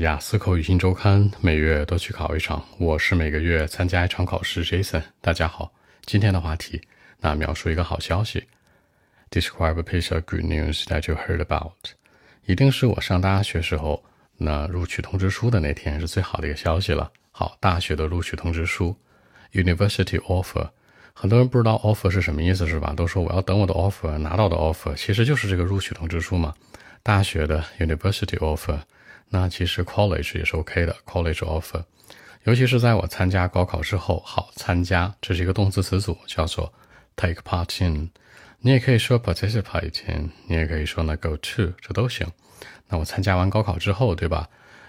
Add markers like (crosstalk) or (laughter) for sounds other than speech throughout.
雅思口语新周刊，每月都去考一场。我是每个月参加一场考试，Jason。大家好，今天的话题，那描述一个好消息，describe a piece of good news that you heard about。一定是我上大学时候那录取通知书的那天是最好的一个消息了。好，大学的录取通知书，University offer。很多人不知道 offer 是什么意思，是吧？都说我要等我的 offer，拿到的 offer，其实就是这个录取通知书嘛。大学的 University offer。那其实 college 也是 OK 的，college offer，尤其是在我参加高考之后，好参加，这是一个动词词组，叫做 take part in。你也可以说 participate in，你也可以说呢 go to，这都行。那我参加完高考之后，对吧？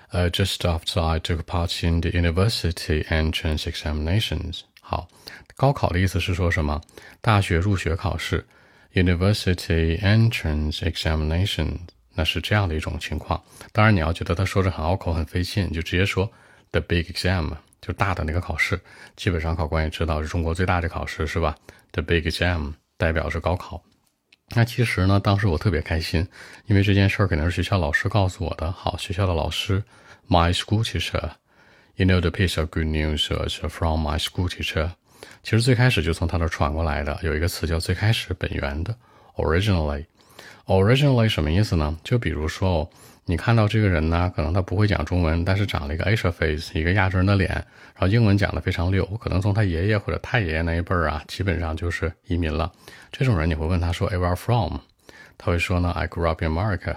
呃，just after I took part in the university entrance examinations。好，高考的意思是说什么？大学入学考试，university entrance examinations。那是这样的一种情况。当然，你要觉得他说着很拗口、很费劲，你就直接说 the big exam，就大的那个考试。基本上考官也知道是中国最大的考试，是吧？the big exam 代表着高考。那其实呢，当时我特别开心，因为这件事儿肯定是学校老师告诉我的。好，学校的老师，my school teacher，you know the piece of good news is from my school teacher。其实最开始就从他那传过来的，有一个词叫最开始、本源的，originally。Originally 什么意思呢？就比如说哦，你看到这个人呢，可能他不会讲中文，但是长了一个 Asian face，一个亚洲人的脸，然后英文讲得非常溜，我可能从他爷爷或者太爷爷那一辈儿啊，基本上就是移民了。这种人你会问他说 Where from？他会说呢 I grew up in America。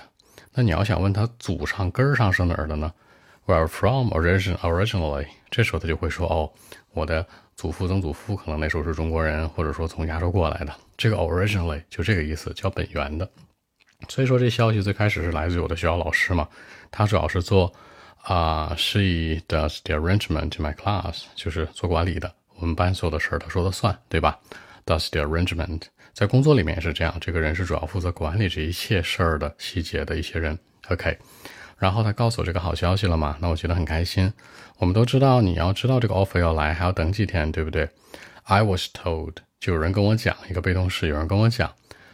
那你要想问他祖上根儿上是哪儿的呢？Where from origin originally？这时候他就会说哦，我的祖父曾祖父可能那时候是中国人，或者说从亚洲过来的。这个 originally 就这个意思，叫本源的。所以说，这消息最开始是来自于我的学校老师嘛，他主要是做啊，she does the arrangement in my class，就是做管理的，我们班所有的事儿他说了算，对吧？does the arrangement，在工作里面也是这样，这个人是主要负责管理这一切事儿的细节的一些人。OK，然后他告诉我这个好消息了嘛，那我觉得很开心。我们都知道，你要知道这个 offer 要来，还要等几天，对不对？I was told，就有人跟我讲一个被动式，有人跟我讲。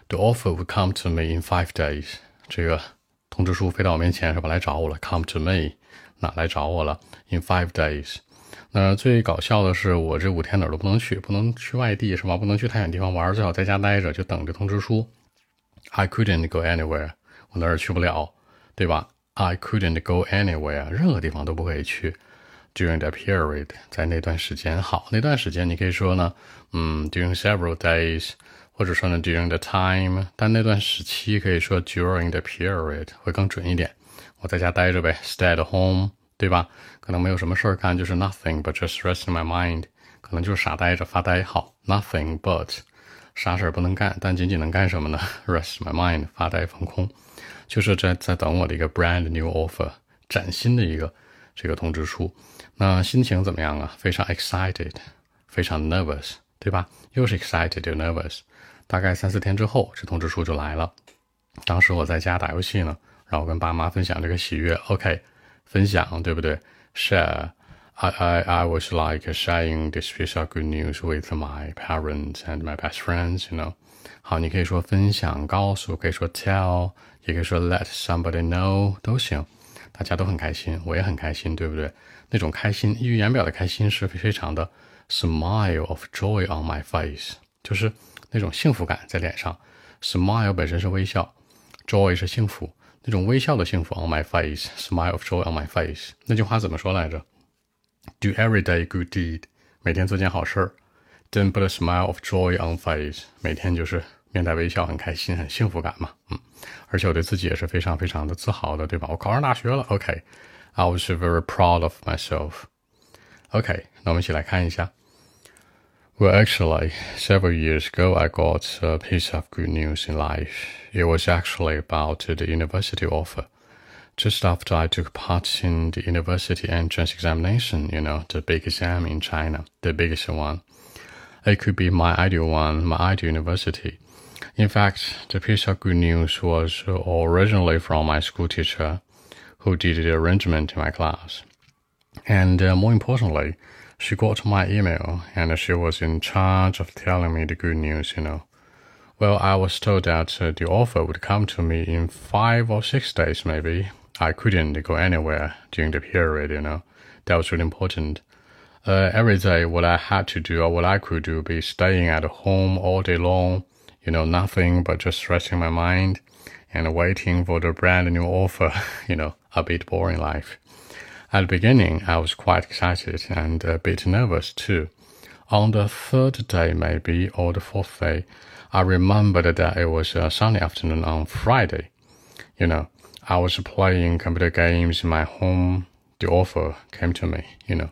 The offer would come to me in five days。这个通知书飞到我面前是吧？来找我了，come to me，哪来找我了？In five days。那最搞笑的是，我这五天哪儿都不能去，不能去外地是吧？不能去太远地方玩，最好在家待着，就等着通知书。I couldn't go anywhere。我哪儿也去不了，对吧？I couldn't go anywhere，任何地方都不可以去。During that period，在那段时间，好，那段时间你可以说呢，嗯，during several days。或者说呢，during the time，但那段时期可以说 during the period 会更准一点。我在家待着呗，stay at home，对吧？可能没有什么事儿干，就是 nothing but just rest in my mind，可能就是傻呆着发呆。好，nothing but 啥事儿不能干，但仅仅能干什么呢？(laughs) rest my mind，发呆放空，就是在在等我的一个 brand new offer，崭新的一个这个通知书。那心情怎么样啊？非常 excited，非常 nervous，对吧？又是 excited 又 nervous。大概三四天之后，这通知书就来了。当时我在家打游戏呢，然后跟爸妈分享这个喜悦。OK，分享对不对？Share。I I I was like sharing this piece of good news with my parents and my best friends. You know，好，你可以说分享、告诉，可以说 tell，也可以说 let somebody know，都行。大家都很开心，我也很开心，对不对？那种开心，溢于言表的开心是非常的 smile of joy on my face，就是。那种幸福感在脸上，smile 本身是微笑，joy 是幸福，那种微笑的幸福 on my face，smile of joy on my face。那句话怎么说来着 ？Do every day good deed，每天做件好事儿，then put a smile of joy on face，每天就是面带微笑，很开心，很幸福感嘛，嗯。而且我对自己也是非常非常的自豪的，对吧？我考上大学了，OK，I was very proud of myself。OK，那我们一起来看一下。Well, actually, several years ago, I got a piece of good news in life. It was actually about the university offer. Just after I took part in the university entrance examination, you know, the big exam in China, the biggest one. It could be my ideal one, my ideal university. In fact, the piece of good news was originally from my school teacher, who did the arrangement in my class. And uh, more importantly, she got my email and she was in charge of telling me the good news, you know. Well, I was told that uh, the offer would come to me in five or six days, maybe. I couldn't go anywhere during the period, you know. That was really important. Uh, every day, what I had to do or what I could do be staying at home all day long, you know, nothing but just resting my mind and waiting for the brand new offer, (laughs) you know, a bit boring life. At the beginning, I was quite excited and a bit nervous too. On the third day, maybe, or the fourth day, I remembered that it was a sunny afternoon on Friday. You know, I was playing computer games in my home. The offer came to me, you know.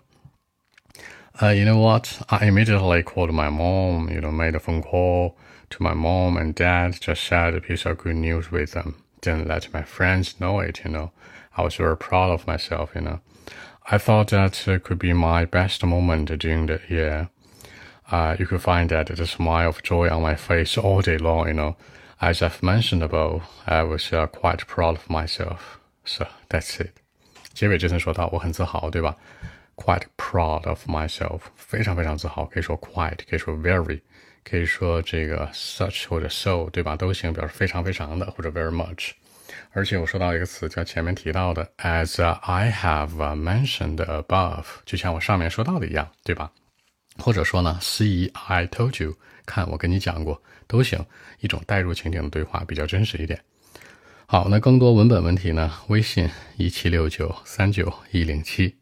Uh, you know what? I immediately called my mom, you know, made a phone call to my mom and dad, just shared a piece of good news with them. Didn't let my friends know it, you know. I was very proud of myself, you know. I thought that uh, could be my best moment during the year. Uh, you could find that the smile of joy on my face all day long, you know As I've mentioned above, I was uh, quite proud of myself. So that's it. 结尾这层说到我很自豪，对吧？Quite proud of myself，非常非常自豪，可以说 quite，可以说 very，可以说这个 such 或者 so，对吧？都行，表示非常非常的或者 very much。而且我说到一个词，叫前面提到的，as I have mentioned above，就像我上面说到的一样，对吧？ 或者说呢，see I told you，看我跟你讲过，都行，一种代入情景的对话比较真实一点。好，那更多文本问题呢？微信一七六九三九一零七。